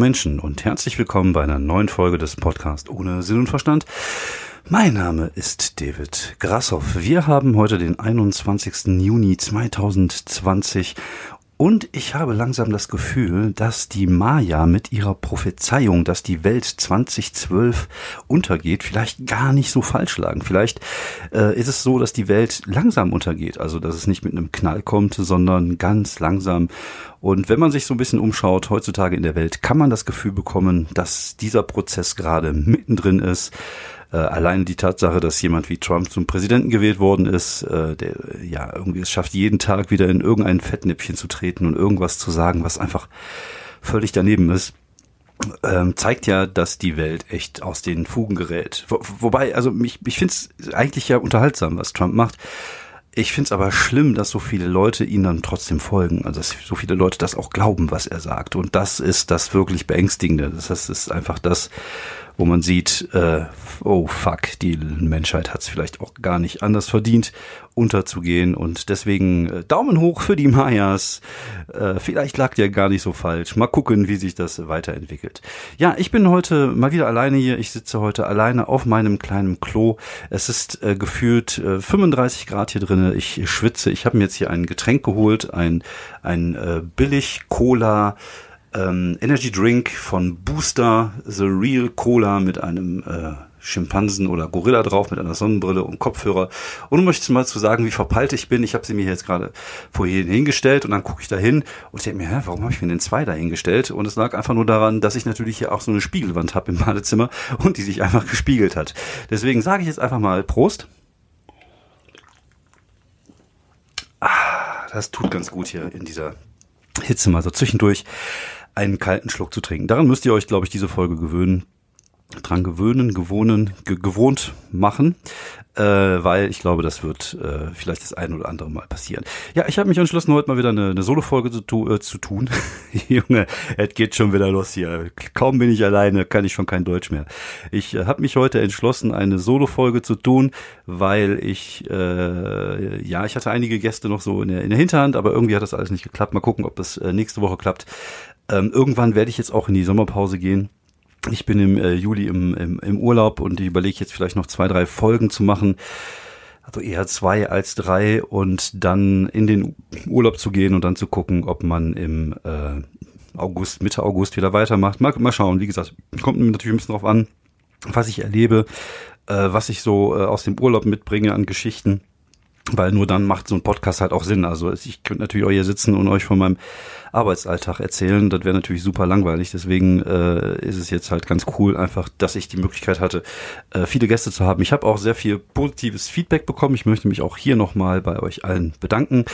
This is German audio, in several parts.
Menschen und herzlich willkommen bei einer neuen Folge des Podcasts ohne Sinn und Verstand. Mein Name ist David Grassoff. Wir haben heute den 21. Juni 2020 und ich habe langsam das Gefühl, dass die Maya mit ihrer Prophezeiung, dass die Welt 2012 untergeht, vielleicht gar nicht so falsch lagen. Vielleicht äh, ist es so, dass die Welt langsam untergeht, also dass es nicht mit einem Knall kommt, sondern ganz langsam. Und wenn man sich so ein bisschen umschaut heutzutage in der Welt, kann man das Gefühl bekommen, dass dieser Prozess gerade mittendrin ist. Äh, alleine die Tatsache, dass jemand wie Trump zum Präsidenten gewählt worden ist, äh, der ja irgendwie es schafft, jeden Tag wieder in irgendein Fettnäpfchen zu treten und irgendwas zu sagen, was einfach völlig daneben ist. Ähm, zeigt ja, dass die Welt echt aus den Fugen gerät. Wo, wobei, also mich, ich finde es eigentlich ja unterhaltsam, was Trump macht. Ich finde es aber schlimm, dass so viele Leute ihn dann trotzdem folgen, also dass so viele Leute das auch glauben, was er sagt. Und das ist das wirklich Beängstigende. Das heißt, es ist einfach das, wo man sieht, äh, oh fuck, die Menschheit hat es vielleicht auch gar nicht anders verdient, unterzugehen. Und deswegen äh, Daumen hoch für die Mayas. Äh, vielleicht lag der gar nicht so falsch. Mal gucken, wie sich das weiterentwickelt. Ja, ich bin heute mal wieder alleine hier. Ich sitze heute alleine auf meinem kleinen Klo. Es ist äh, gefühlt äh, 35 Grad hier drinnen. Ich schwitze. Ich habe mir jetzt hier ein Getränk geholt, ein, ein äh, Billig-Cola ähm, Energy Drink von Booster The Real Cola mit einem äh, Schimpansen oder Gorilla drauf mit einer Sonnenbrille und Kopfhörer. Und um euch mal zu sagen, wie verpeilt ich bin, ich habe sie mir jetzt gerade vorhin hingestellt und dann gucke ich da hin und denke mir, hä, warum habe ich mir denn zwei da hingestellt? Und es lag einfach nur daran, dass ich natürlich hier auch so eine Spiegelwand habe im Badezimmer und die sich einfach gespiegelt hat. Deswegen sage ich jetzt einfach mal Prost. Ah, das tut ganz gut hier in dieser Hitze mal so zwischendurch einen kalten Schluck zu trinken. Daran müsst ihr euch, glaube ich, diese Folge gewöhnen dran gewöhnen, gewohnen, ge gewohnt machen, äh, weil ich glaube, das wird äh, vielleicht das ein oder andere Mal passieren. Ja, ich habe mich entschlossen, heute mal wieder eine, eine Solo-Folge zu, tu, äh, zu tun. Junge, es geht schon wieder los hier. Kaum bin ich alleine, kann ich schon kein Deutsch mehr. Ich äh, habe mich heute entschlossen, eine Solo-Folge zu tun, weil ich, äh, ja, ich hatte einige Gäste noch so in der, in der Hinterhand, aber irgendwie hat das alles nicht geklappt. Mal gucken, ob das äh, nächste Woche klappt. Ähm, irgendwann werde ich jetzt auch in die Sommerpause gehen. Ich bin im äh, Juli im, im, im Urlaub und ich überlege jetzt vielleicht noch zwei, drei Folgen zu machen. Also eher zwei als drei und dann in den Urlaub zu gehen und dann zu gucken, ob man im äh, August, Mitte August wieder weitermacht. Mal, mal schauen. Wie gesagt, kommt natürlich ein bisschen drauf an, was ich erlebe, äh, was ich so äh, aus dem Urlaub mitbringe an Geschichten. Weil nur dann macht so ein Podcast halt auch Sinn. Also ich könnte natürlich auch hier sitzen und euch von meinem Arbeitsalltag erzählen. Das wäre natürlich super langweilig. Deswegen äh, ist es jetzt halt ganz cool, einfach, dass ich die Möglichkeit hatte, äh, viele Gäste zu haben. Ich habe auch sehr viel positives Feedback bekommen. Ich möchte mich auch hier nochmal bei euch allen bedanken.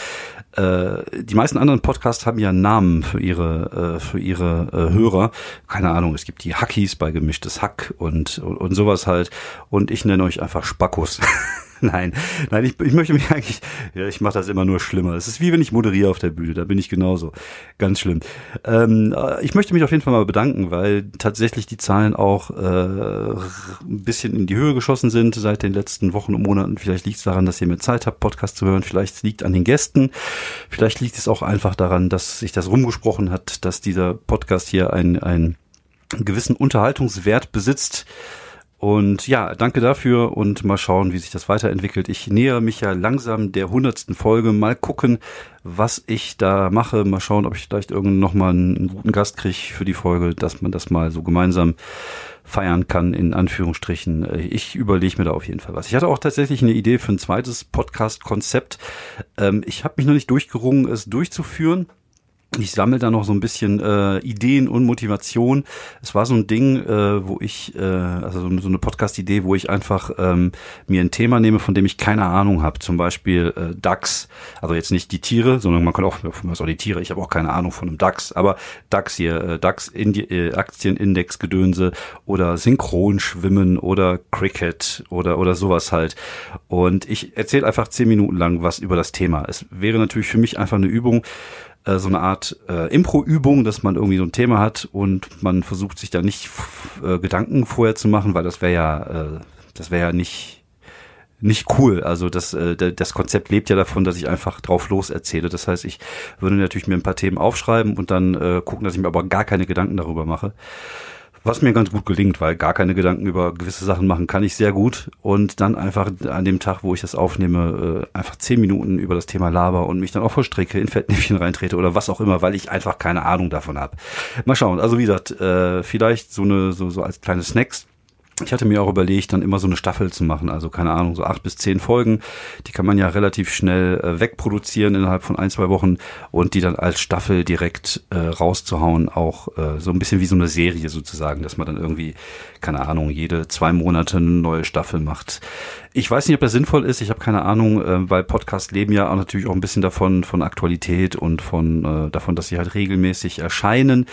Äh, die meisten anderen Podcasts haben ja Namen für ihre, äh, für ihre äh, Hörer. Keine Ahnung, es gibt die Hackies bei gemischtes Hack und, und, und sowas halt. Und ich nenne euch einfach Spackos. nein, nein, ich, ich möchte mich eigentlich, ja, ich mache das immer nur schlimmer. Es ist wie wenn ich moderiere auf der Bühne, da bin ich genauso. Ganz schlimm. Ähm, äh, ich möchte mich auf jeden Fall mal bedanken, weil tatsächlich die Zahlen auch äh, ein bisschen in die Höhe geschossen sind seit den letzten Wochen und Monaten. Vielleicht liegt es daran, dass ihr mehr Zeit habt, Podcast zu hören. Vielleicht liegt an den Gästen. Vielleicht liegt es auch einfach daran, dass sich das rumgesprochen hat, dass dieser Podcast hier ein, ein gewissen Unterhaltungswert besitzt und ja, danke dafür und mal schauen, wie sich das weiterentwickelt. Ich nähere mich ja langsam der hundertsten Folge. Mal gucken, was ich da mache. Mal schauen, ob ich vielleicht irgendwann nochmal einen guten Gast kriege für die Folge, dass man das mal so gemeinsam feiern kann, in Anführungsstrichen. Ich überlege mir da auf jeden Fall was. Ich hatte auch tatsächlich eine Idee für ein zweites Podcast-Konzept. Ähm, ich habe mich noch nicht durchgerungen, es durchzuführen ich sammle da noch so ein bisschen äh, Ideen und Motivation. Es war so ein Ding, äh, wo ich, äh, also so, eine Podcast-Idee, wo ich einfach ähm, mir ein Thema nehme, von dem ich keine Ahnung habe. Zum Beispiel äh, DAX, also jetzt nicht die Tiere, sondern man kann auch, was auch die Tiere, ich habe auch keine Ahnung von einem DAX, aber DAX hier, äh, DAX Indi äh, Aktienindex Gedönse oder Synchronschwimmen oder Cricket oder oder sowas halt. Und ich erzähle einfach zehn Minuten lang was über das Thema. Es wäre natürlich für mich einfach eine Übung, äh, so eine Art äh, Impro-Übung, dass man irgendwie so ein Thema hat und man versucht sich da nicht äh, Gedanken vorher zu machen, weil das wäre ja, äh, das wäre ja nicht nicht cool. Also das, äh, das Konzept lebt ja davon, dass ich einfach drauf los erzähle. Das heißt, ich würde natürlich mir ein paar Themen aufschreiben und dann äh, gucken, dass ich mir aber gar keine Gedanken darüber mache. Was mir ganz gut gelingt, weil gar keine Gedanken über gewisse Sachen machen kann ich sehr gut. Und dann einfach an dem Tag, wo ich das aufnehme, äh, einfach zehn Minuten über das Thema laber und mich dann auch verstricke, in Fettnäpfchen reintrete oder was auch immer, weil ich einfach keine Ahnung davon habe. Mal schauen. Also wie gesagt, äh, vielleicht so eine, so, so als kleine Snacks ich hatte mir auch überlegt, dann immer so eine Staffel zu machen, also keine Ahnung, so acht bis zehn Folgen. Die kann man ja relativ schnell äh, wegproduzieren innerhalb von ein, zwei Wochen und die dann als Staffel direkt äh, rauszuhauen, auch äh, so ein bisschen wie so eine Serie sozusagen, dass man dann irgendwie, keine Ahnung, jede zwei Monate eine neue Staffel macht. Ich weiß nicht, ob das sinnvoll ist, ich habe keine Ahnung, äh, weil Podcasts leben ja auch natürlich auch ein bisschen davon, von Aktualität und von äh, davon, dass sie halt regelmäßig erscheinen.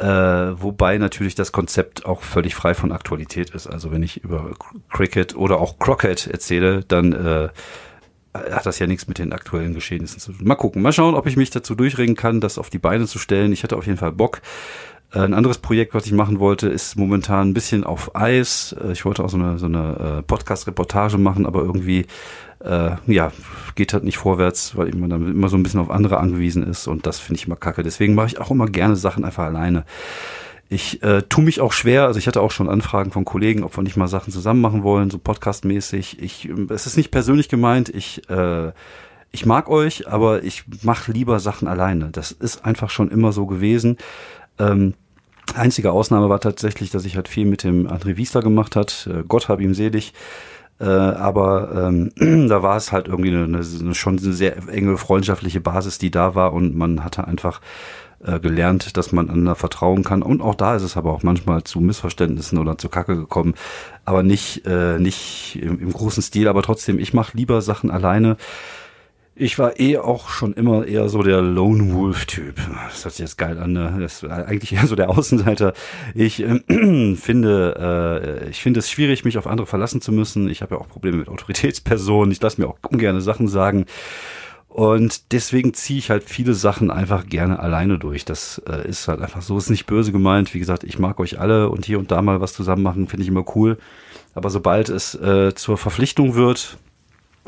Äh, wobei natürlich das Konzept auch völlig frei von Aktualität ist. Also wenn ich über Cricket oder auch Crockett erzähle, dann äh, hat das ja nichts mit den aktuellen Geschehnissen zu tun. Mal gucken, mal schauen, ob ich mich dazu durchringen kann, das auf die Beine zu stellen. Ich hatte auf jeden Fall Bock. Äh, ein anderes Projekt, was ich machen wollte, ist momentan ein bisschen auf Eis. Äh, ich wollte auch so eine, so eine Podcast-Reportage machen, aber irgendwie äh, ja, geht halt nicht vorwärts, weil man dann immer so ein bisschen auf andere angewiesen ist und das finde ich immer kacke. Deswegen mache ich auch immer gerne Sachen einfach alleine. Ich äh, tue mich auch schwer, also ich hatte auch schon Anfragen von Kollegen, ob wir nicht mal Sachen zusammen machen wollen, so podcastmäßig. Ich, es ist nicht persönlich gemeint, ich, äh, ich mag euch, aber ich mache lieber Sachen alleine. Das ist einfach schon immer so gewesen. Ähm, einzige Ausnahme war tatsächlich, dass ich halt viel mit dem André Wiesler gemacht hat. Äh, Gott hab ihm selig. Äh, aber ähm, da war es halt irgendwie eine, eine, schon eine sehr enge freundschaftliche Basis, die da war und man hatte einfach äh, gelernt, dass man einander vertrauen kann. Und auch da ist es aber auch manchmal zu Missverständnissen oder zu Kacke gekommen. Aber nicht, äh, nicht im, im großen Stil, aber trotzdem, ich mache lieber Sachen alleine. Ich war eh auch schon immer eher so der Lone Wolf-Typ. Das hört sich jetzt geil an. Ne? Das war eigentlich eher so der Außenseiter. Ich äh, finde, äh, ich finde es schwierig, mich auf andere verlassen zu müssen. Ich habe ja auch Probleme mit Autoritätspersonen. Ich lasse mir auch ungern Sachen sagen. Und deswegen ziehe ich halt viele Sachen einfach gerne alleine durch. Das äh, ist halt einfach so, ist nicht böse gemeint. Wie gesagt, ich mag euch alle und hier und da mal was zusammen machen, finde ich immer cool. Aber sobald es äh, zur Verpflichtung wird,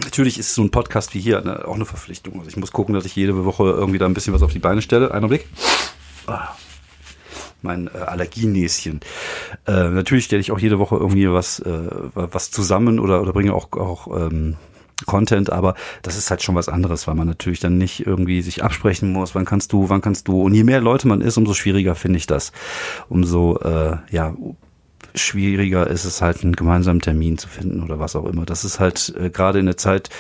Natürlich ist so ein Podcast wie hier eine, auch eine Verpflichtung. Also ich muss gucken, dass ich jede Woche irgendwie da ein bisschen was auf die Beine stelle. Einen Blick. Ah, mein äh, Allergienäschen. Äh, natürlich stelle ich auch jede Woche irgendwie was, äh, was zusammen oder, oder bringe auch, auch ähm, Content, aber das ist halt schon was anderes, weil man natürlich dann nicht irgendwie sich absprechen muss, wann kannst du, wann kannst du. Und je mehr Leute man ist, umso schwieriger finde ich das. Umso äh, ja schwieriger ist es halt, einen gemeinsamen Termin zu finden oder was auch immer. Das ist halt äh, gerade in der Zeit,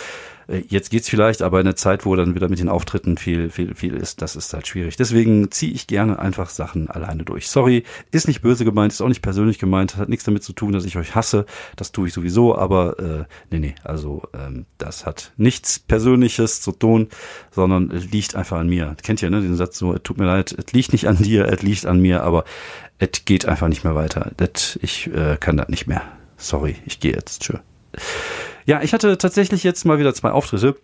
jetzt geht's vielleicht, aber in der Zeit, wo dann wieder mit den Auftritten viel, viel, viel ist, das ist halt schwierig. Deswegen ziehe ich gerne einfach Sachen alleine durch. Sorry, ist nicht böse gemeint, ist auch nicht persönlich gemeint, hat nichts damit zu tun, dass ich euch hasse. Das tue ich sowieso, aber äh, nee, nee, also ähm, das hat nichts Persönliches zu tun, sondern liegt einfach an mir. Kennt ihr, ne, den Satz so, tut mir leid, es liegt nicht an dir, es liegt an mir, aber es geht einfach nicht mehr weiter. Das, ich äh, kann das nicht mehr. Sorry, ich gehe jetzt. Tschö. Ja, ich hatte tatsächlich jetzt mal wieder zwei Auftritte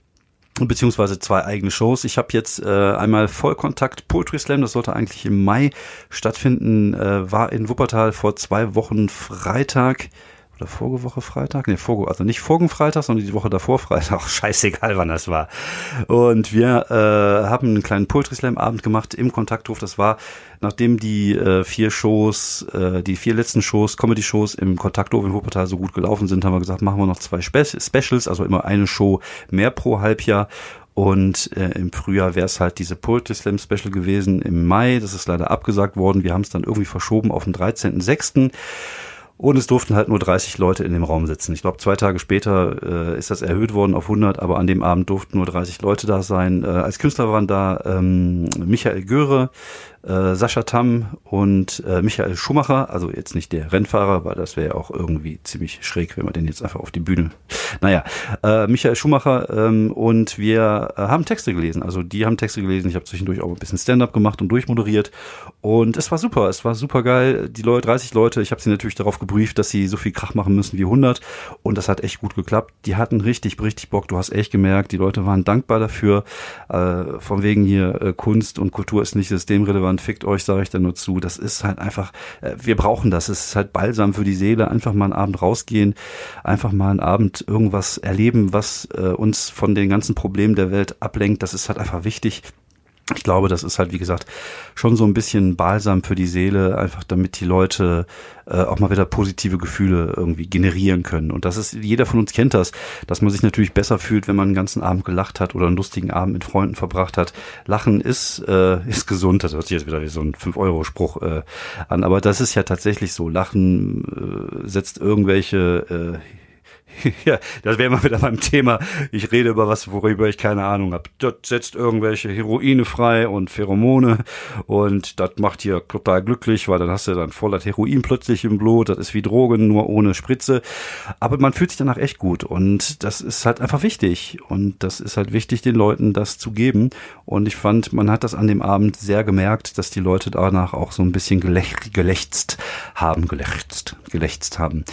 beziehungsweise zwei eigene Shows. Ich habe jetzt äh, einmal Vollkontakt Poetry Slam, das sollte eigentlich im Mai stattfinden, äh, war in Wuppertal vor zwei Wochen Freitag oder Vorgewoche Freitag? Nee, Vorge also nicht vorigen Freitag, sondern die Woche davor Freitag. Scheißegal, wann das war. Und wir äh, haben einen kleinen Poetry Slam Abend gemacht im Kontakthof. Das war, nachdem die äh, vier Shows, äh, die vier letzten Shows, Comedy-Shows im Kontakthof in Wuppertal so gut gelaufen sind, haben wir gesagt, machen wir noch zwei Spe Specials, also immer eine Show mehr pro Halbjahr. Und äh, im Frühjahr wäre es halt diese Poetry Slam Special gewesen im Mai. Das ist leider abgesagt worden. Wir haben es dann irgendwie verschoben auf den 13.06. Und es durften halt nur 30 Leute in dem Raum sitzen. Ich glaube, zwei Tage später äh, ist das erhöht worden auf 100, aber an dem Abend durften nur 30 Leute da sein. Äh, als Künstler waren da ähm, Michael Göre, äh, Sascha Tamm und äh, Michael Schumacher, also jetzt nicht der Rennfahrer, weil das wäre ja auch irgendwie ziemlich schräg, wenn man den jetzt einfach auf die Bühne. Naja, äh, Michael Schumacher ähm, und wir äh, haben Texte gelesen. Also die haben Texte gelesen. Ich habe zwischendurch auch ein bisschen Stand-up gemacht und durchmoderiert. Und es war super, es war super geil. Die Leute, 30 Leute, ich habe sie natürlich darauf gebrieft, dass sie so viel Krach machen müssen wie 100. Und das hat echt gut geklappt. Die hatten richtig, richtig Bock. Du hast echt gemerkt, die Leute waren dankbar dafür. Äh, von wegen hier äh, Kunst und Kultur ist nicht systemrelevant Leinwand, fickt euch, sage ich da nur zu. Das ist halt einfach, äh, wir brauchen das. Es ist halt balsam für die Seele. Einfach mal einen Abend rausgehen, einfach mal einen Abend irgendwas erleben, was äh, uns von den ganzen Problemen der Welt ablenkt. Das ist halt einfach wichtig ich glaube, das ist halt, wie gesagt, schon so ein bisschen balsam für die Seele, einfach damit die Leute äh, auch mal wieder positive Gefühle irgendwie generieren können. Und das ist, jeder von uns kennt das, dass man sich natürlich besser fühlt, wenn man einen ganzen Abend gelacht hat oder einen lustigen Abend mit Freunden verbracht hat. Lachen ist, äh, ist gesund, das hört sich jetzt wieder wie so ein 5-Euro-Spruch äh, an, aber das ist ja tatsächlich so. Lachen äh, setzt irgendwelche äh, ja, das wäre mal wieder beim Thema. Ich rede über was, worüber ich keine Ahnung habe. Das setzt irgendwelche Heroine frei und Pheromone und das macht hier total glücklich, weil dann hast du dann voller Heroin plötzlich im Blut. Das ist wie Drogen, nur ohne Spritze. Aber man fühlt sich danach echt gut und das ist halt einfach wichtig. Und das ist halt wichtig, den Leuten das zu geben. Und ich fand, man hat das an dem Abend sehr gemerkt, dass die Leute danach auch so ein bisschen gelächzt haben, gelächzt, gelächzt haben.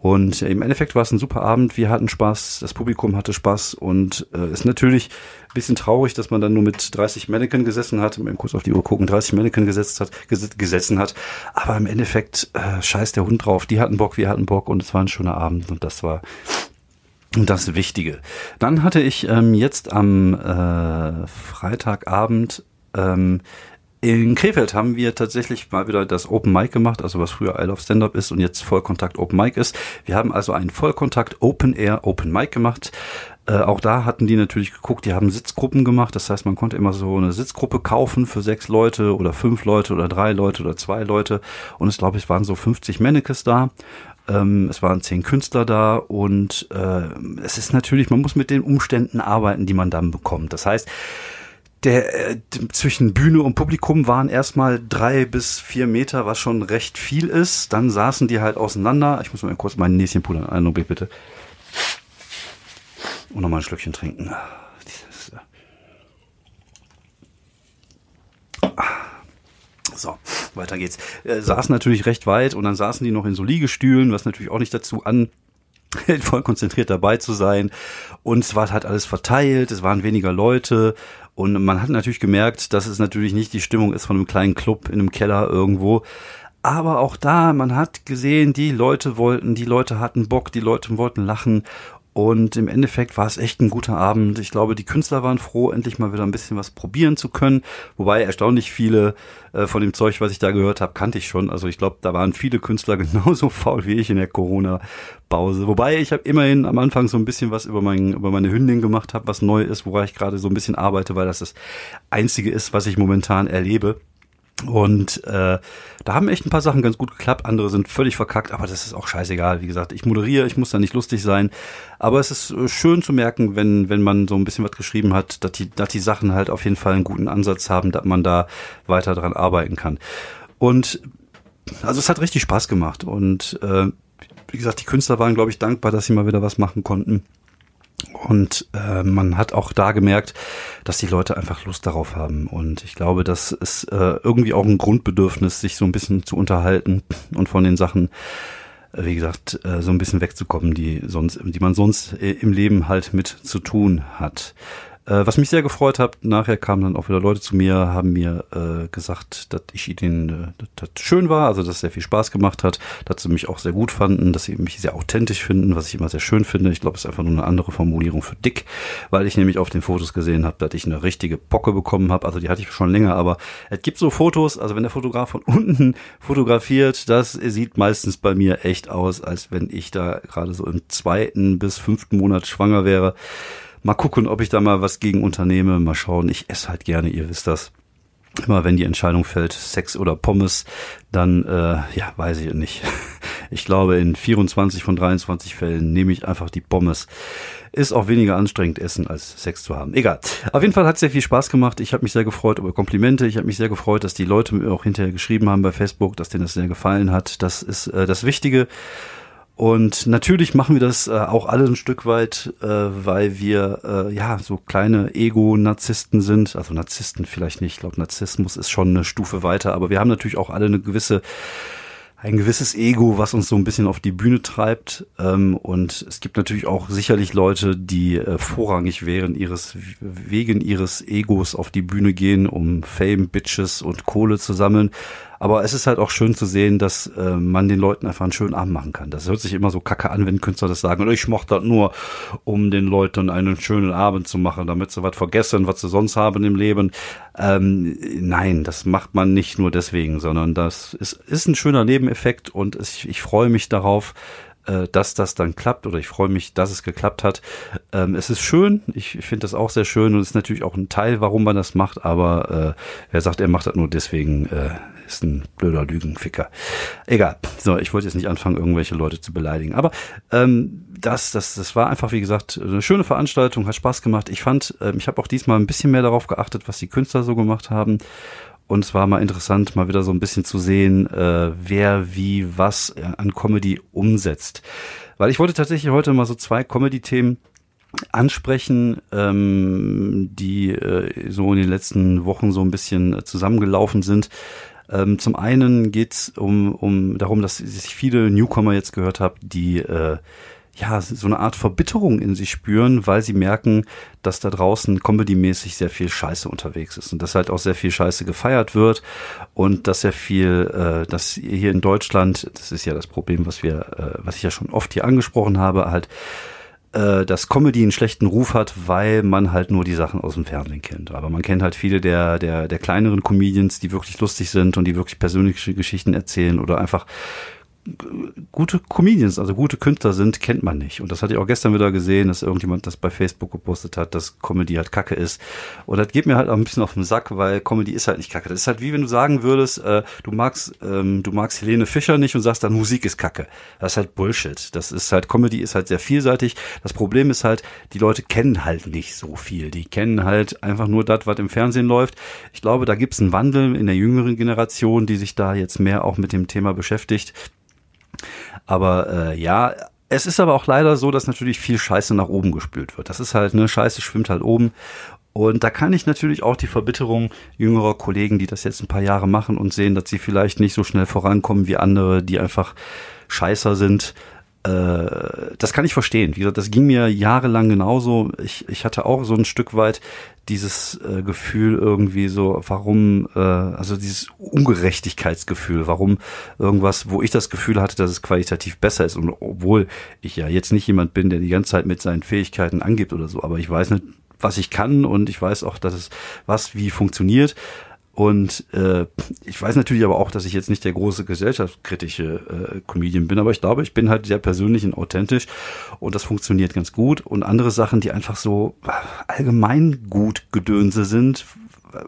Und im Endeffekt war es ein super Abend. Wir hatten Spaß, das Publikum hatte Spaß und äh, ist natürlich ein bisschen traurig, dass man dann nur mit 30 Mannequin gesessen hat, im kurz auf die Uhr gucken, 30 Mannequin gesetzt hat, ges gesessen hat. Aber im Endeffekt äh, scheiß der Hund drauf. Die hatten Bock, wir hatten Bock und es war ein schöner Abend und das war das Wichtige. Dann hatte ich ähm, jetzt am äh, Freitagabend ähm, in Krefeld haben wir tatsächlich mal wieder das Open Mic gemacht, also was früher I Love Stand-Up ist und jetzt Vollkontakt Open Mic ist. Wir haben also einen Vollkontakt Open Air Open Mic gemacht. Äh, auch da hatten die natürlich geguckt, die haben Sitzgruppen gemacht. Das heißt, man konnte immer so eine Sitzgruppe kaufen für sechs Leute oder fünf Leute oder drei Leute oder zwei Leute. Und es glaube ich waren so 50 Mannequins da. Ähm, es waren zehn Künstler da und äh, es ist natürlich, man muss mit den Umständen arbeiten, die man dann bekommt. Das heißt, der äh, zwischen Bühne und Publikum waren erstmal drei bis vier Meter, was schon recht viel ist. Dann saßen die halt auseinander. Ich muss mal kurz meinen Näschen pudern. Einen Augenblick bitte. Und nochmal ein Schlückchen trinken. So, weiter geht's. Äh, saßen natürlich recht weit und dann saßen die noch in so Liegestühlen, was natürlich auch nicht dazu an voll konzentriert dabei zu sein. Und es war halt alles verteilt, es waren weniger Leute und man hat natürlich gemerkt, dass es natürlich nicht die Stimmung ist von einem kleinen Club in einem Keller irgendwo. Aber auch da, man hat gesehen, die Leute wollten, die Leute hatten Bock, die Leute wollten lachen. Und im Endeffekt war es echt ein guter Abend. Ich glaube, die Künstler waren froh, endlich mal wieder ein bisschen was probieren zu können. Wobei erstaunlich viele äh, von dem Zeug, was ich da gehört habe, kannte ich schon. Also ich glaube, da waren viele Künstler genauso faul wie ich in der Corona-Pause. Wobei ich habe immerhin am Anfang so ein bisschen was über, mein, über meine Hündin gemacht habe, was neu ist, woran ich gerade so ein bisschen arbeite, weil das das Einzige ist, was ich momentan erlebe. Und äh, da haben echt ein paar Sachen ganz gut geklappt, andere sind völlig verkackt, aber das ist auch scheißegal. Wie gesagt, ich moderiere, ich muss da nicht lustig sein. Aber es ist äh, schön zu merken, wenn, wenn man so ein bisschen was geschrieben hat, dass die, dass die Sachen halt auf jeden Fall einen guten Ansatz haben, dass man da weiter dran arbeiten kann. Und also es hat richtig Spaß gemacht. Und äh, wie gesagt, die Künstler waren, glaube ich, dankbar, dass sie mal wieder was machen konnten. Und äh, man hat auch da gemerkt, dass die Leute einfach Lust darauf haben. Und ich glaube, das ist äh, irgendwie auch ein Grundbedürfnis, sich so ein bisschen zu unterhalten und von den Sachen, äh, wie gesagt, äh, so ein bisschen wegzukommen, die sonst, die man sonst äh, im Leben halt mit zu tun hat. Äh, was mich sehr gefreut hat, nachher kamen dann auch wieder Leute zu mir, haben mir äh, gesagt, dass ich ihnen äh, das schön war, also dass es sehr viel Spaß gemacht hat, dass sie mich auch sehr gut fanden, dass sie mich sehr authentisch finden, was ich immer sehr schön finde. Ich glaube, es ist einfach nur eine andere Formulierung für dick, weil ich nämlich auf den Fotos gesehen habe, dass ich eine richtige Pocke bekommen habe. Also die hatte ich schon länger, aber es gibt so Fotos, also wenn der Fotograf von unten fotografiert, das sieht meistens bei mir echt aus, als wenn ich da gerade so im zweiten bis fünften Monat schwanger wäre. Mal gucken, ob ich da mal was gegen unternehme. Mal schauen. Ich esse halt gerne, ihr wisst das. Immer wenn die Entscheidung fällt, Sex oder Pommes, dann, äh, ja, weiß ich nicht. Ich glaube, in 24 von 23 Fällen nehme ich einfach die Pommes. Ist auch weniger anstrengend, Essen als Sex zu haben. Egal. Auf jeden Fall hat es sehr viel Spaß gemacht. Ich habe mich sehr gefreut über Komplimente. Ich habe mich sehr gefreut, dass die Leute mir auch hinterher geschrieben haben bei Facebook, dass denen das sehr gefallen hat. Das ist äh, das Wichtige. Und natürlich machen wir das äh, auch alle ein Stück weit, äh, weil wir äh, ja so kleine Ego-Narzissten sind. Also Narzissten vielleicht nicht. Ich glaube, Narzissmus ist schon eine Stufe weiter, aber wir haben natürlich auch alle eine gewisse ein gewisses Ego, was uns so ein bisschen auf die Bühne treibt. Ähm, und es gibt natürlich auch sicherlich Leute, die äh, vorrangig während ihres, wegen ihres Egos auf die Bühne gehen, um Fame, Bitches und Kohle zu sammeln. Aber es ist halt auch schön zu sehen, dass äh, man den Leuten einfach einen schönen Abend machen kann. Das hört sich immer so kacke an, wenn Künstler das sagen. Und ich mach das nur, um den Leuten einen schönen Abend zu machen, damit sie was vergessen, was sie sonst haben im Leben. Ähm, nein, das macht man nicht nur deswegen, sondern das ist, ist ein schöner Nebeneffekt und ich, ich freue mich darauf, äh, dass das dann klappt oder ich freue mich, dass es geklappt hat. Ähm, es ist schön, ich, finde das auch sehr schön und ist natürlich auch ein Teil, warum man das macht, aber äh, wer sagt, er macht das nur deswegen, äh, ist ein blöder Lügenficker. Egal. So, ich wollte jetzt nicht anfangen, irgendwelche Leute zu beleidigen. Aber ähm, das, das, das war einfach, wie gesagt, eine schöne Veranstaltung, hat Spaß gemacht. Ich fand, äh, ich habe auch diesmal ein bisschen mehr darauf geachtet, was die Künstler so gemacht haben. Und es war mal interessant, mal wieder so ein bisschen zu sehen, äh, wer wie was an Comedy umsetzt. Weil ich wollte tatsächlich heute mal so zwei Comedy-Themen ansprechen, ähm, die äh, so in den letzten Wochen so ein bisschen zusammengelaufen sind. Ähm, zum einen geht es um, um darum, dass sich viele Newcomer jetzt gehört haben, die äh, ja so eine Art Verbitterung in sich spüren, weil sie merken, dass da draußen comedy-mäßig sehr viel Scheiße unterwegs ist und dass halt auch sehr viel Scheiße gefeiert wird und dass sehr viel, äh, dass hier in Deutschland, das ist ja das Problem, was wir, äh, was ich ja schon oft hier angesprochen habe, halt äh, dass Comedy einen schlechten Ruf hat, weil man halt nur die Sachen aus dem Fernsehen kennt. Aber man kennt halt viele der, der, der kleineren Comedians, die wirklich lustig sind und die wirklich persönliche Geschichten erzählen oder einfach gute Comedians, also gute Künstler sind, kennt man nicht. Und das hatte ich auch gestern wieder gesehen, dass irgendjemand das bei Facebook gepostet hat, dass Comedy halt Kacke ist. Und das geht mir halt auch ein bisschen auf den Sack, weil Comedy ist halt nicht Kacke. Das ist halt wie wenn du sagen würdest, äh, du magst, ähm, du magst Helene Fischer nicht und sagst dann Musik ist Kacke. Das ist halt Bullshit. Das ist halt, Comedy ist halt sehr vielseitig. Das Problem ist halt, die Leute kennen halt nicht so viel. Die kennen halt einfach nur das, was im Fernsehen läuft. Ich glaube, da gibt's einen Wandel in der jüngeren Generation, die sich da jetzt mehr auch mit dem Thema beschäftigt. Aber äh, ja, es ist aber auch leider so, dass natürlich viel Scheiße nach oben gespült wird. Das ist halt, ne, Scheiße schwimmt halt oben. Und da kann ich natürlich auch die Verbitterung jüngerer Kollegen, die das jetzt ein paar Jahre machen und sehen, dass sie vielleicht nicht so schnell vorankommen wie andere, die einfach scheißer sind, äh, das kann ich verstehen. Wie gesagt, das ging mir jahrelang genauso. Ich, ich hatte auch so ein Stück weit dieses äh, Gefühl irgendwie so, warum, äh, also dieses Ungerechtigkeitsgefühl, warum irgendwas, wo ich das Gefühl hatte, dass es qualitativ besser ist. Und obwohl ich ja jetzt nicht jemand bin, der die ganze Zeit mit seinen Fähigkeiten angibt oder so, aber ich weiß nicht, was ich kann und ich weiß auch, dass es was wie funktioniert. Und äh, ich weiß natürlich aber auch, dass ich jetzt nicht der große gesellschaftskritische äh, Comedian bin, aber ich glaube, ich bin halt sehr persönlich und authentisch und das funktioniert ganz gut. Und andere Sachen, die einfach so allgemein gut Gedönse sind,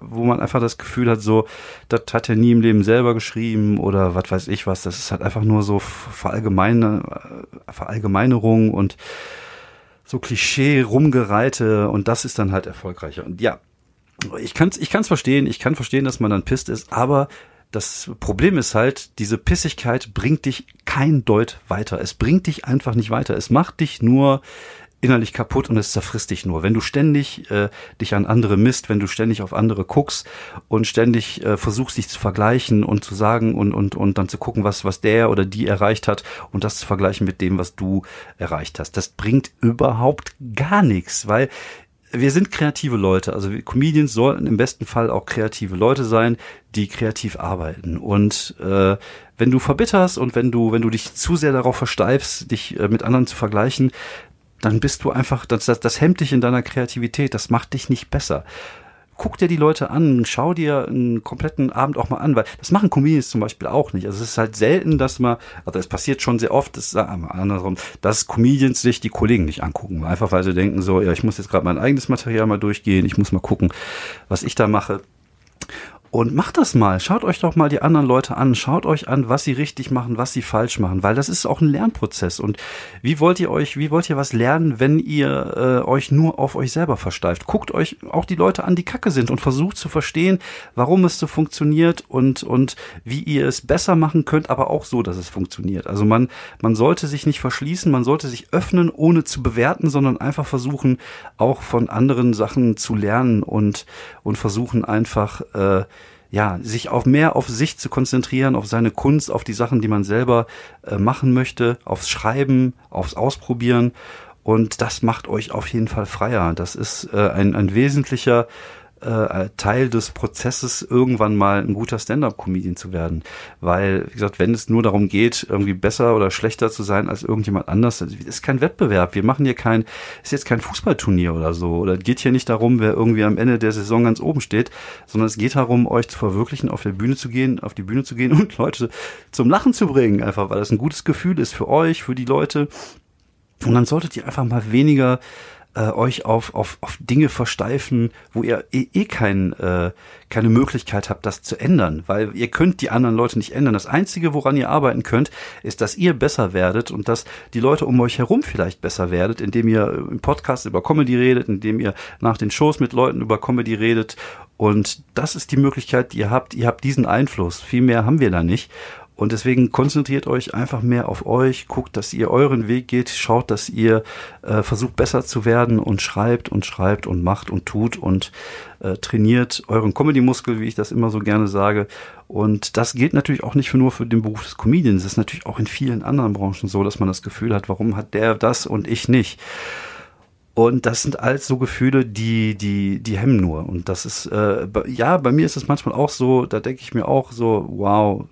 wo man einfach das Gefühl hat, so, das hat er nie im Leben selber geschrieben oder was weiß ich was. Das ist halt einfach nur so Verallgemeine, äh, Verallgemeinerung und so Klischee rumgereite und das ist dann halt erfolgreicher. Und ja, ich kann es ich kann's verstehen, ich kann verstehen, dass man dann pisst ist, aber das Problem ist halt, diese Pissigkeit bringt dich kein Deut weiter. Es bringt dich einfach nicht weiter. Es macht dich nur innerlich kaputt und es zerfrisst dich nur. Wenn du ständig äh, dich an andere misst, wenn du ständig auf andere guckst und ständig äh, versuchst, dich zu vergleichen und zu sagen und, und, und dann zu gucken, was, was der oder die erreicht hat und das zu vergleichen mit dem, was du erreicht hast. Das bringt überhaupt gar nichts, weil wir sind kreative Leute. Also Comedians sollten im besten Fall auch kreative Leute sein, die kreativ arbeiten. Und äh, wenn du verbitterst und wenn du, wenn du dich zu sehr darauf versteifst, dich äh, mit anderen zu vergleichen, dann bist du einfach, das, das, das hemmt dich in deiner Kreativität, das macht dich nicht besser guck dir die Leute an, schau dir einen kompletten Abend auch mal an, weil das machen Comedians zum Beispiel auch nicht. Also es ist halt selten, dass man, also es passiert schon sehr oft, das andersrum, dass Comedians sich die Kollegen nicht angucken, einfach weil sie denken so, ja, ich muss jetzt gerade mein eigenes Material mal durchgehen, ich muss mal gucken, was ich da mache. Und macht das mal. Schaut euch doch mal die anderen Leute an. Schaut euch an, was sie richtig machen, was sie falsch machen, weil das ist auch ein Lernprozess. Und wie wollt ihr euch, wie wollt ihr was lernen, wenn ihr äh, euch nur auf euch selber versteift? Guckt euch auch die Leute an, die Kacke sind und versucht zu verstehen, warum es so funktioniert und, und wie ihr es besser machen könnt, aber auch so, dass es funktioniert. Also man, man sollte sich nicht verschließen, man sollte sich öffnen, ohne zu bewerten, sondern einfach versuchen, auch von anderen Sachen zu lernen und, und versuchen einfach, äh, ja, sich auf mehr auf sich zu konzentrieren, auf seine Kunst, auf die Sachen, die man selber äh, machen möchte, aufs Schreiben, aufs Ausprobieren. Und das macht euch auf jeden Fall freier. Das ist äh, ein, ein wesentlicher äh, Teil des Prozesses, irgendwann mal ein guter Stand-up-Comedian zu werden. Weil, wie gesagt, wenn es nur darum geht, irgendwie besser oder schlechter zu sein als irgendjemand anders, das ist kein Wettbewerb. Wir machen hier kein, ist jetzt kein Fußballturnier oder so. Oder geht hier nicht darum, wer irgendwie am Ende der Saison ganz oben steht, sondern es geht darum, euch zu verwirklichen, auf der Bühne zu gehen, auf die Bühne zu gehen und Leute zum Lachen zu bringen. Einfach, weil das ein gutes Gefühl ist für euch, für die Leute. Und dann solltet ihr einfach mal weniger äh, euch auf, auf, auf Dinge versteifen, wo ihr eh, eh kein, äh, keine Möglichkeit habt, das zu ändern, weil ihr könnt die anderen Leute nicht ändern. Das Einzige, woran ihr arbeiten könnt, ist, dass ihr besser werdet und dass die Leute um euch herum vielleicht besser werdet, indem ihr im Podcast über Comedy redet, indem ihr nach den Shows mit Leuten über Comedy redet und das ist die Möglichkeit, die ihr habt. Ihr habt diesen Einfluss. Viel mehr haben wir da nicht. Und deswegen konzentriert euch einfach mehr auf euch, guckt, dass ihr euren Weg geht, schaut, dass ihr äh, versucht besser zu werden und schreibt und schreibt und macht und tut und äh, trainiert euren Comedy-Muskel, wie ich das immer so gerne sage. Und das gilt natürlich auch nicht nur für den Beruf des Comedians. Es ist natürlich auch in vielen anderen Branchen so, dass man das Gefühl hat, warum hat der das und ich nicht? Und das sind alles so Gefühle, die, die, die hemmen nur. Und das ist, äh, ja, bei mir ist es manchmal auch so, da denke ich mir auch so, wow,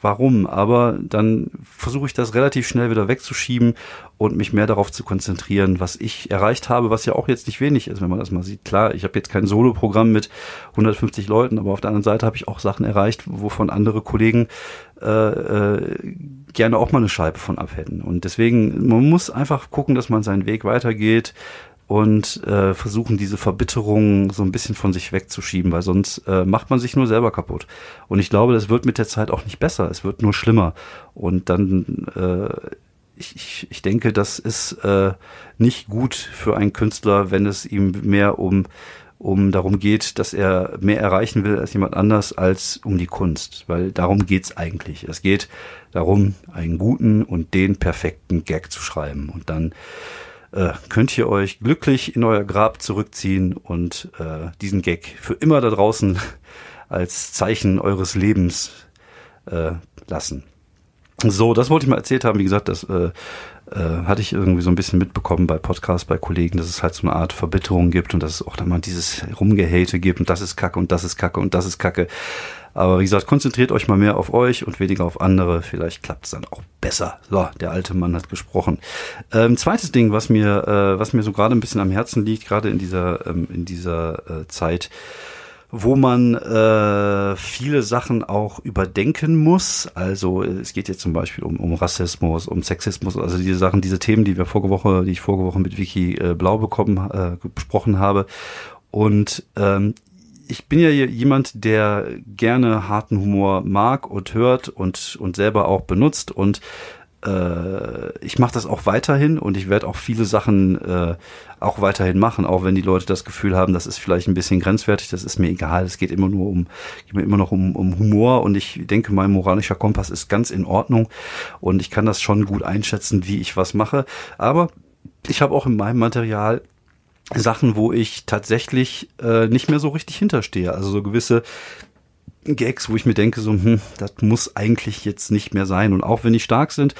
warum, aber dann versuche ich das relativ schnell wieder wegzuschieben und mich mehr darauf zu konzentrieren, was ich erreicht habe, was ja auch jetzt nicht wenig ist, wenn man das mal sieht. Klar, ich habe jetzt kein Solo-Programm mit 150 Leuten, aber auf der anderen Seite habe ich auch Sachen erreicht, wovon andere Kollegen äh, äh, gerne auch mal eine Scheibe von abhätten. Und deswegen, man muss einfach gucken, dass man seinen Weg weitergeht, und äh, versuchen diese Verbitterung so ein bisschen von sich wegzuschieben, weil sonst äh, macht man sich nur selber kaputt. Und ich glaube, das wird mit der Zeit auch nicht besser, es wird nur schlimmer. Und dann, äh, ich, ich, ich denke, das ist äh, nicht gut für einen Künstler, wenn es ihm mehr um um darum geht, dass er mehr erreichen will als jemand anders als um die Kunst, weil darum geht's eigentlich. Es geht darum, einen guten und den perfekten Gag zu schreiben und dann äh, könnt ihr euch glücklich in euer Grab zurückziehen und äh, diesen Gag für immer da draußen als Zeichen eures Lebens äh, lassen. So, das wollte ich mal erzählt haben. Wie gesagt, das äh, äh, hatte ich irgendwie so ein bisschen mitbekommen bei Podcasts, bei Kollegen, dass es halt so eine Art Verbitterung gibt und dass es auch dann mal dieses Rumgehate gibt und das ist Kacke und das ist Kacke und das ist Kacke. Aber wie gesagt, konzentriert euch mal mehr auf euch und weniger auf andere. Vielleicht klappt es dann auch besser. So, der alte Mann hat gesprochen. Ähm, zweites Ding, was mir, äh, was mir so gerade ein bisschen am Herzen liegt, gerade in dieser, ähm, in dieser äh, Zeit, wo man äh, viele Sachen auch überdenken muss. Also es geht jetzt zum Beispiel um, um Rassismus, um Sexismus, also diese Sachen, diese Themen, die wir vorige Woche, die ich vorige Woche mit Vicky äh, Blau bekommen, äh, besprochen habe. Und ähm, ich bin ja jemand, der gerne harten Humor mag und hört und, und selber auch benutzt und ich mache das auch weiterhin und ich werde auch viele Sachen äh, auch weiterhin machen, auch wenn die Leute das Gefühl haben, das ist vielleicht ein bisschen grenzwertig, das ist mir egal, es geht immer nur um, geht mir immer noch um, um Humor und ich denke, mein moralischer Kompass ist ganz in Ordnung und ich kann das schon gut einschätzen, wie ich was mache, aber ich habe auch in meinem Material Sachen, wo ich tatsächlich äh, nicht mehr so richtig hinterstehe. Also so gewisse Gags, wo ich mir denke, so, hm, das muss eigentlich jetzt nicht mehr sein. Und auch wenn die stark sind,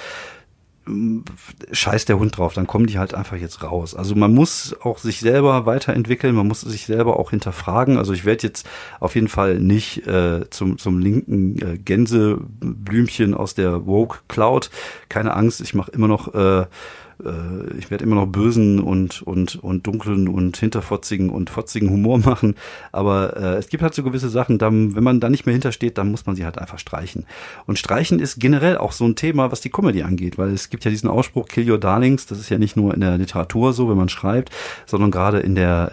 hm, scheiß der Hund drauf, dann kommen die halt einfach jetzt raus. Also man muss auch sich selber weiterentwickeln, man muss sich selber auch hinterfragen. Also ich werde jetzt auf jeden Fall nicht äh, zum, zum linken äh, Gänseblümchen aus der Woke Cloud. Keine Angst, ich mache immer noch äh, äh, ich werde immer noch bösen und, und, und dunklen und hinterfotzigen und fotzigen Humor machen. Aber äh, es gibt halt so gewisse Sachen, da, wenn man da nicht mehr hintersteht, dann muss man sie halt einfach streichen. Und streichen ist generell auch so ein Thema, was die Comedy angeht, weil es gibt ja diesen Ausspruch, kill your darlings, das ist ja nicht nur in der Literatur so, wenn man schreibt, sondern gerade in der,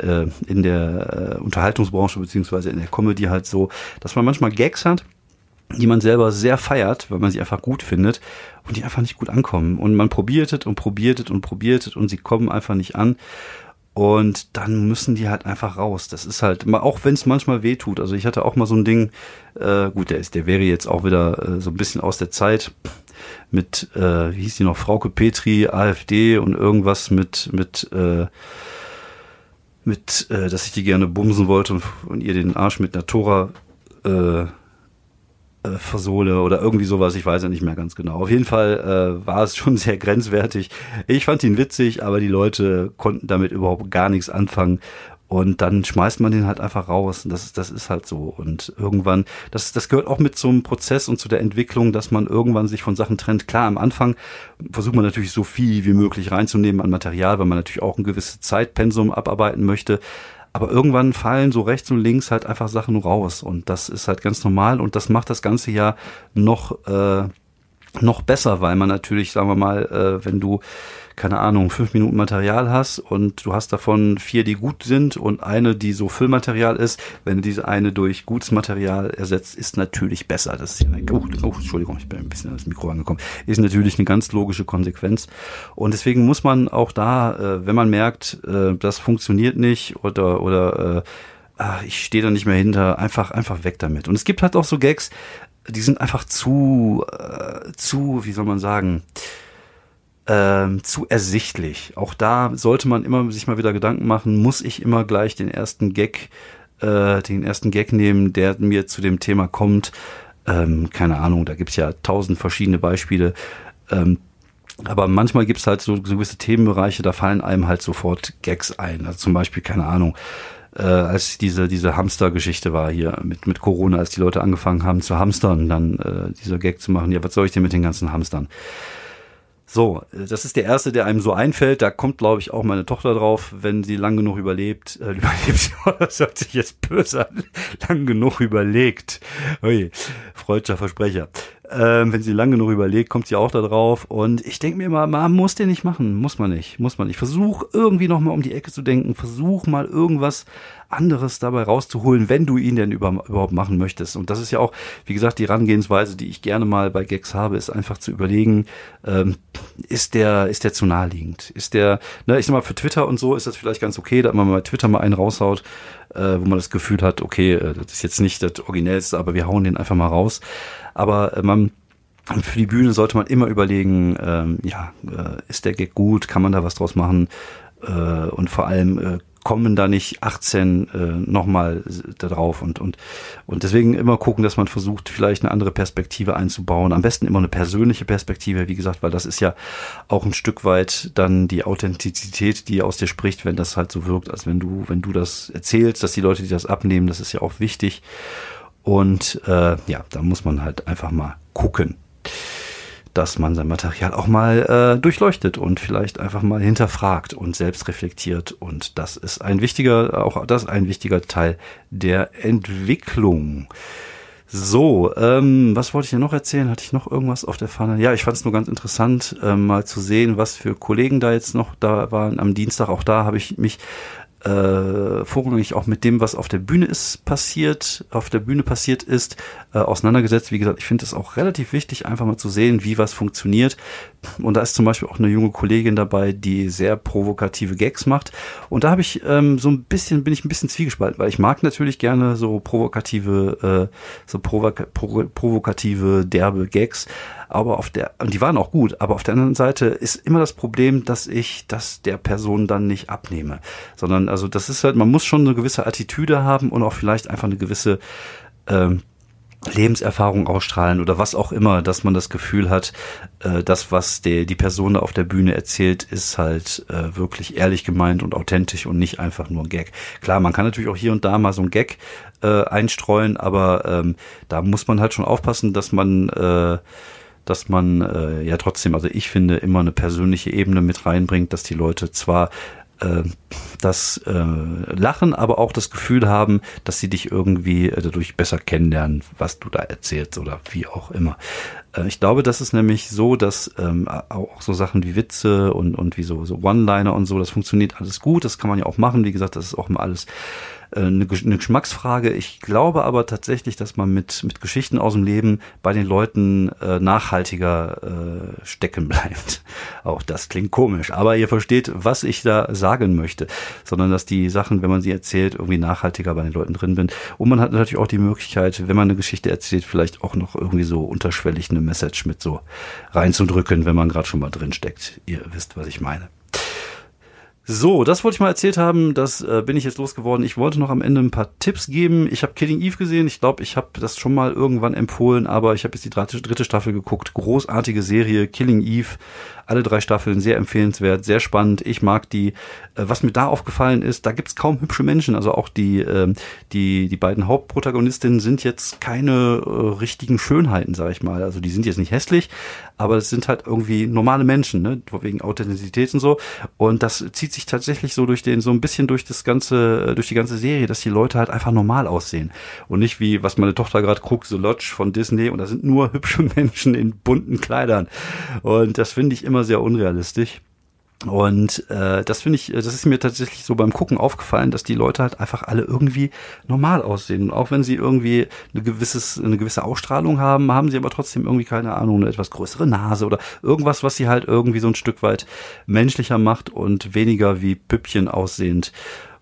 äh, in der äh, Unterhaltungsbranche beziehungsweise in der Comedy halt so, dass man manchmal Gags hat, die man selber sehr feiert, weil man sie einfach gut findet und die einfach nicht gut ankommen. Und man probiert und probiert und probiert und sie kommen einfach nicht an. Und dann müssen die halt einfach raus. Das ist halt, auch wenn es manchmal weh tut. Also ich hatte auch mal so ein Ding, äh, gut, der ist, der wäre jetzt auch wieder äh, so ein bisschen aus der Zeit mit, äh, wie hieß die noch, Frauke Petri, AfD und irgendwas mit, mit, äh, mit, äh, dass ich die gerne bumsen wollte und, und ihr den Arsch mit einer Tora äh, versohle oder irgendwie sowas, ich weiß ja nicht mehr ganz genau. Auf jeden Fall äh, war es schon sehr grenzwertig. Ich fand ihn witzig, aber die Leute konnten damit überhaupt gar nichts anfangen. Und dann schmeißt man den halt einfach raus. Das, das ist halt so. Und irgendwann, das, das gehört auch mit zum Prozess und zu der Entwicklung, dass man irgendwann sich von Sachen trennt. Klar, am Anfang versucht man natürlich so viel wie möglich reinzunehmen an Material, weil man natürlich auch ein gewisses Zeitpensum abarbeiten möchte. Aber irgendwann fallen so rechts und links halt einfach Sachen raus. Und das ist halt ganz normal. Und das macht das Ganze ja noch, äh, noch besser, weil man natürlich, sagen wir mal, äh, wenn du keine Ahnung, fünf Minuten Material hast und du hast davon vier, die gut sind und eine, die so Füllmaterial ist, wenn du diese eine durch gutes Material ersetzt, ist natürlich besser. Das ist ja eine, oh, oh, Entschuldigung, ich bin ein bisschen ans Mikro angekommen. Ist natürlich eine ganz logische Konsequenz. Und deswegen muss man auch da, äh, wenn man merkt, äh, das funktioniert nicht oder, oder, äh, ah, ich stehe da nicht mehr hinter, einfach, einfach weg damit. Und es gibt halt auch so Gags, die sind einfach zu, äh, zu, wie soll man sagen, ähm, zu ersichtlich. Auch da sollte man immer sich mal wieder Gedanken machen, muss ich immer gleich den ersten Gag, äh, den ersten Gag nehmen, der mir zu dem Thema kommt. Ähm, keine Ahnung, da gibt's ja tausend verschiedene Beispiele. Ähm, aber manchmal gibt's halt so, so gewisse Themenbereiche, da fallen einem halt sofort Gags ein. Also zum Beispiel, keine Ahnung, äh, als diese, diese Hamster-Geschichte war hier mit, mit Corona, als die Leute angefangen haben zu hamstern, dann äh, dieser Gag zu machen, ja, was soll ich denn mit den ganzen Hamstern? So, das ist der erste, der einem so einfällt. Da kommt, glaube ich, auch meine Tochter drauf, wenn sie lang genug überlebt. Äh, überlebt, das hört sich jetzt böse an. Lang genug überlegt. Ui, freudscher Versprecher. Ähm, wenn sie lang genug überlegt, kommt sie auch da drauf. Und ich denke mir immer, man muss den nicht machen. Muss man nicht. Muss man nicht. Versuch irgendwie nochmal um die Ecke zu denken. Versuch mal irgendwas anderes dabei rauszuholen, wenn du ihn denn über, überhaupt machen möchtest. Und das ist ja auch, wie gesagt, die Herangehensweise, die ich gerne mal bei Gags habe, ist einfach zu überlegen, ähm, ist der, ist der zu naheliegend? Ist der, ne, ich sag mal, für Twitter und so ist das vielleicht ganz okay, dass man bei Twitter mal einen raushaut, äh, wo man das Gefühl hat, okay, äh, das ist jetzt nicht das Originellste, aber wir hauen den einfach mal raus. Aber äh, man, für die Bühne sollte man immer überlegen, ähm, ja, äh, ist der Gag gut, kann man da was draus machen? Äh, und vor allem äh, kommen da nicht 18 äh, nochmal da drauf und, und, und deswegen immer gucken, dass man versucht, vielleicht eine andere Perspektive einzubauen. Am besten immer eine persönliche Perspektive, wie gesagt, weil das ist ja auch ein Stück weit dann die Authentizität, die aus dir spricht, wenn das halt so wirkt, als wenn du, wenn du das erzählst, dass die Leute, die das abnehmen, das ist ja auch wichtig. Und äh, ja, da muss man halt einfach mal gucken dass man sein Material auch mal äh, durchleuchtet und vielleicht einfach mal hinterfragt und selbst reflektiert. Und das ist ein wichtiger, auch das ein wichtiger Teil der Entwicklung. So, ähm, was wollte ich dir noch erzählen? Hatte ich noch irgendwas auf der Fahne? Ja, ich fand es nur ganz interessant, ähm, mal zu sehen, was für Kollegen da jetzt noch da waren am Dienstag. Auch da habe ich mich äh, vorrangig auch mit dem, was auf der Bühne ist passiert, auf der Bühne passiert ist, äh, auseinandergesetzt. Wie gesagt, ich finde es auch relativ wichtig, einfach mal zu sehen, wie was funktioniert. Und da ist zum Beispiel auch eine junge Kollegin dabei, die sehr provokative Gags macht. Und da habe ich ähm, so ein bisschen, bin ich ein bisschen zwiegespalten, weil ich mag natürlich gerne so provokative, äh, so provoka provokative, derbe Gags aber auf der, und die waren auch gut, aber auf der anderen Seite ist immer das Problem, dass ich das der Person dann nicht abnehme. Sondern, also das ist halt, man muss schon eine gewisse Attitüde haben und auch vielleicht einfach eine gewisse ähm, Lebenserfahrung ausstrahlen oder was auch immer, dass man das Gefühl hat, äh, das, was der, die Person auf der Bühne erzählt, ist halt äh, wirklich ehrlich gemeint und authentisch und nicht einfach nur ein Gag. Klar, man kann natürlich auch hier und da mal so ein Gag äh, einstreuen, aber ähm, da muss man halt schon aufpassen, dass man äh, dass man äh, ja trotzdem, also ich finde, immer eine persönliche Ebene mit reinbringt, dass die Leute zwar das äh, Lachen, aber auch das Gefühl haben, dass sie dich irgendwie äh, dadurch besser kennenlernen, was du da erzählst oder wie auch immer. Äh, ich glaube, das ist nämlich so, dass ähm, auch so Sachen wie Witze und, und wie so, so One-Liner und so, das funktioniert alles gut, das kann man ja auch machen. Wie gesagt, das ist auch mal alles äh, eine, eine Geschmacksfrage. Ich glaube aber tatsächlich, dass man mit, mit Geschichten aus dem Leben bei den Leuten äh, nachhaltiger äh, stecken bleibt. Auch das klingt komisch, aber ihr versteht, was ich da sagen möchte. Sondern dass die Sachen, wenn man sie erzählt, irgendwie nachhaltiger bei den Leuten drin sind. Und man hat natürlich auch die Möglichkeit, wenn man eine Geschichte erzählt, vielleicht auch noch irgendwie so unterschwellig eine Message mit so reinzudrücken, wenn man gerade schon mal drin steckt. Ihr wisst, was ich meine. So, das wollte ich mal erzählt haben. Das äh, bin ich jetzt losgeworden. Ich wollte noch am Ende ein paar Tipps geben. Ich habe Killing Eve gesehen. Ich glaube, ich habe das schon mal irgendwann empfohlen, aber ich habe jetzt die dritte, dritte Staffel geguckt. Großartige Serie, Killing Eve. Alle drei Staffeln sehr empfehlenswert, sehr spannend. Ich mag die. Äh, was mir da aufgefallen ist, da gibt's kaum hübsche Menschen. Also auch die, äh, die, die beiden Hauptprotagonistinnen sind jetzt keine äh, richtigen Schönheiten, sag ich mal. Also die sind jetzt nicht hässlich, aber es sind halt irgendwie normale Menschen, ne? wegen Authentizität und so. Und das zieht sich tatsächlich so durch den, so ein bisschen durch das ganze, durch die ganze Serie, dass die Leute halt einfach normal aussehen. Und nicht wie, was meine Tochter gerade guckt, so Lodge von Disney und da sind nur hübsche Menschen in bunten Kleidern. Und das finde ich immer sehr unrealistisch. Und äh, das finde ich, das ist mir tatsächlich so beim Gucken aufgefallen, dass die Leute halt einfach alle irgendwie normal aussehen. Und auch wenn sie irgendwie eine, gewisses, eine gewisse Ausstrahlung haben, haben sie aber trotzdem irgendwie, keine Ahnung, eine etwas größere Nase oder irgendwas, was sie halt irgendwie so ein Stück weit menschlicher macht und weniger wie Püppchen aussehend.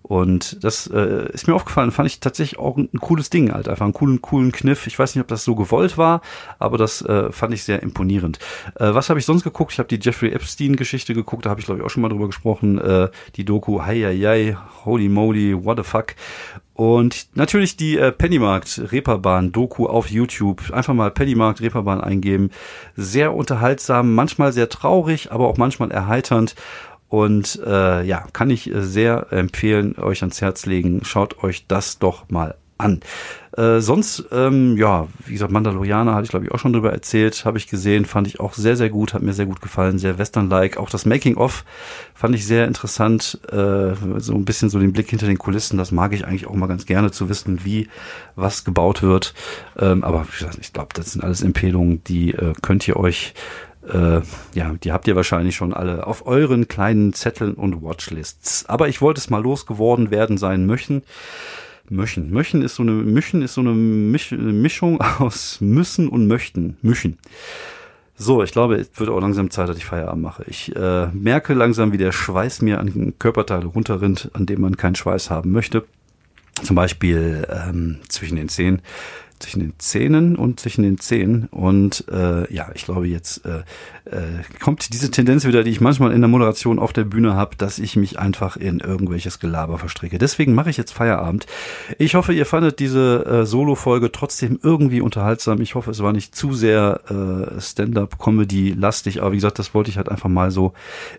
Und das äh, ist mir aufgefallen, fand ich tatsächlich auch ein, ein, cooles Ding, halt einfach einen coolen, coolen Kniff. Ich weiß nicht, ob das so gewollt war, aber das äh, fand ich sehr imponierend. Äh, was habe ich sonst geguckt? Ich habe die Jeffrey Epstein-Geschichte geguckt, da habe ich glaube ich auch schon mal drüber gesprochen. Äh, die Doku, hi, hi, hi, holy moly, what the fuck. Und natürlich die äh, Pennymarkt Reeperbahn Doku auf YouTube. Einfach mal Pennymarkt Reeperbahn eingeben. Sehr unterhaltsam, manchmal sehr traurig, aber auch manchmal erheiternd. Und äh, ja, kann ich äh, sehr empfehlen, euch ans Herz legen. Schaut euch das doch mal an. Äh, sonst, ähm, ja, wie gesagt, Mandalorianer hatte ich glaube ich auch schon drüber erzählt, habe ich gesehen, fand ich auch sehr, sehr gut, hat mir sehr gut gefallen, sehr western-like. Auch das Making-of fand ich sehr interessant, äh, so ein bisschen so den Blick hinter den Kulissen, das mag ich eigentlich auch mal ganz gerne zu wissen, wie was gebaut wird. Ähm, aber ich glaube, das sind alles Empfehlungen, die äh, könnt ihr euch äh, ja, die habt ihr wahrscheinlich schon alle auf euren kleinen Zetteln und Watchlists. Aber ich wollte es mal losgeworden werden sein möchten. Möchen. Möchen ist so eine, Mischen ist so eine, Misch, eine Mischung aus müssen und möchten. Mischen. So, ich glaube, es wird auch langsam Zeit, dass ich Feierabend mache. Ich äh, merke langsam, wie der Schweiß mir an Körperteile runterrinnt, an dem man keinen Schweiß haben möchte. Zum Beispiel ähm, zwischen den Zehen zwischen den Zähnen und zwischen den Zähnen. Und äh, ja, ich glaube, jetzt äh, äh, kommt diese Tendenz wieder, die ich manchmal in der Moderation auf der Bühne habe, dass ich mich einfach in irgendwelches Gelaber verstricke. Deswegen mache ich jetzt Feierabend. Ich hoffe, ihr fandet diese äh, Solo-Folge trotzdem irgendwie unterhaltsam. Ich hoffe, es war nicht zu sehr äh, Stand-up-Comedy-lastig, aber wie gesagt, das wollte ich halt einfach mal so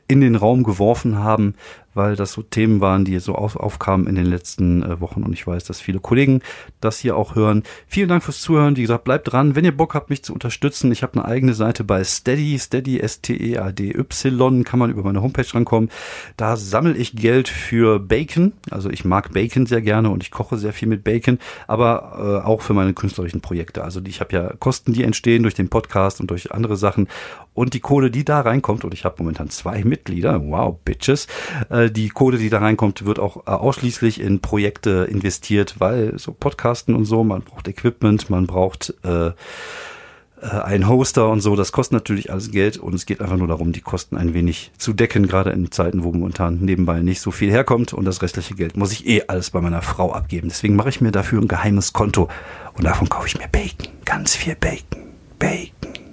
in den Raum geworfen haben, weil das so Themen waren, die so auf, aufkamen in den letzten äh, Wochen und ich weiß, dass viele Kollegen das hier auch hören. Vielen Dank fürs Zuhören. Wie gesagt, bleibt dran. Wenn ihr Bock habt, mich zu unterstützen, ich habe eine eigene Seite bei Steady, Steady S-T-E-A-D-Y, kann man über meine Homepage rankommen. Da sammle ich Geld für Bacon. Also ich mag Bacon sehr gerne und ich koche sehr viel mit Bacon, aber äh, auch für meine künstlerischen Projekte. Also ich habe ja Kosten, die entstehen durch den Podcast und durch andere Sachen und die Kohle, die da reinkommt, und ich habe momentan zwei Mitglieder, wow, Bitches, äh, die Kohle, die da reinkommt, wird auch äh, ausschließlich in Projekte investiert, weil so Podcasten und so, man braucht Equipment, man braucht äh, äh, ein Hoster und so, das kostet natürlich alles Geld und es geht einfach nur darum, die Kosten ein wenig zu decken, gerade in Zeiten, wo momentan nebenbei nicht so viel herkommt und das restliche Geld muss ich eh alles bei meiner Frau abgeben. Deswegen mache ich mir dafür ein geheimes Konto und davon kaufe ich mir Bacon, ganz viel Bacon, Bacon.